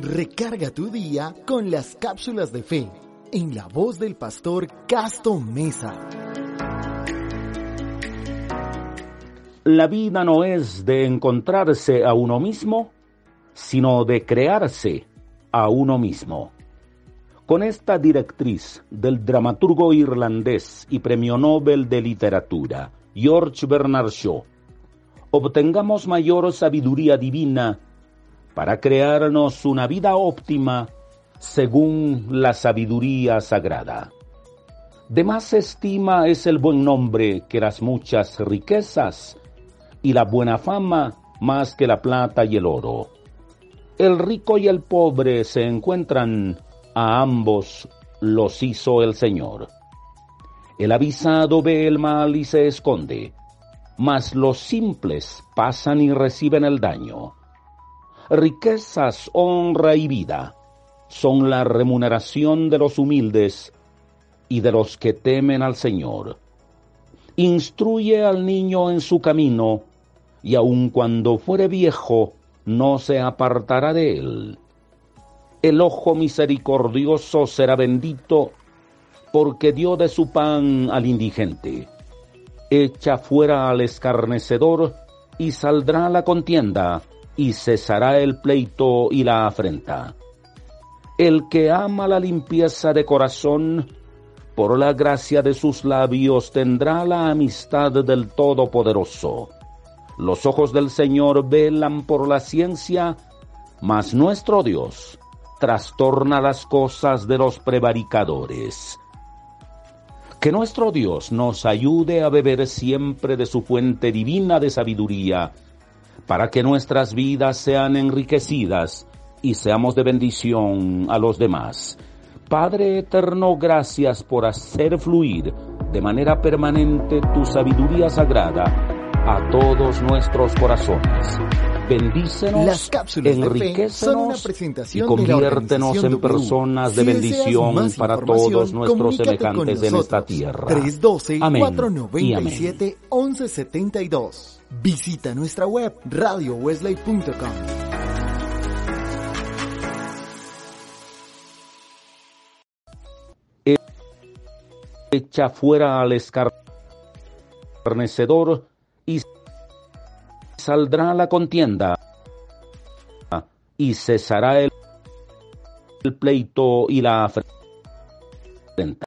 Recarga tu día con las cápsulas de fe en la voz del pastor Casto Mesa. La vida no es de encontrarse a uno mismo, sino de crearse a uno mismo. Con esta directriz del dramaturgo irlandés y premio Nobel de Literatura, George Bernard Shaw, obtengamos mayor sabiduría divina para crearnos una vida óptima según la sabiduría sagrada. De más estima es el buen nombre que las muchas riquezas y la buena fama más que la plata y el oro. El rico y el pobre se encuentran, a ambos los hizo el Señor. El avisado ve el mal y se esconde mas los simples pasan y reciben el daño. Riquezas, honra y vida son la remuneración de los humildes y de los que temen al Señor. Instruye al niño en su camino, y aun cuando fuere viejo, no se apartará de él. El ojo misericordioso será bendito, porque dio de su pan al indigente echa fuera al escarnecedor, y saldrá la contienda, y cesará el pleito y la afrenta. El que ama la limpieza de corazón, por la gracia de sus labios tendrá la amistad del Todopoderoso. Los ojos del Señor velan por la ciencia, mas nuestro Dios trastorna las cosas de los prevaricadores. Que nuestro Dios nos ayude a beber siempre de su fuente divina de sabiduría, para que nuestras vidas sean enriquecidas y seamos de bendición a los demás. Padre eterno, gracias por hacer fluir de manera permanente tu sabiduría sagrada a todos nuestros corazones. Bendícenos, Las cápsulas de fe son una enriquecenos y de conviértenos en personas de Si bendición para todos nuestros semejantes en esta tierra. 312-497-1172. Visita nuestra web radiowesley.com. echa fuera al escarnecedor y saldrá la contienda y cesará el, pleito y la afrenta.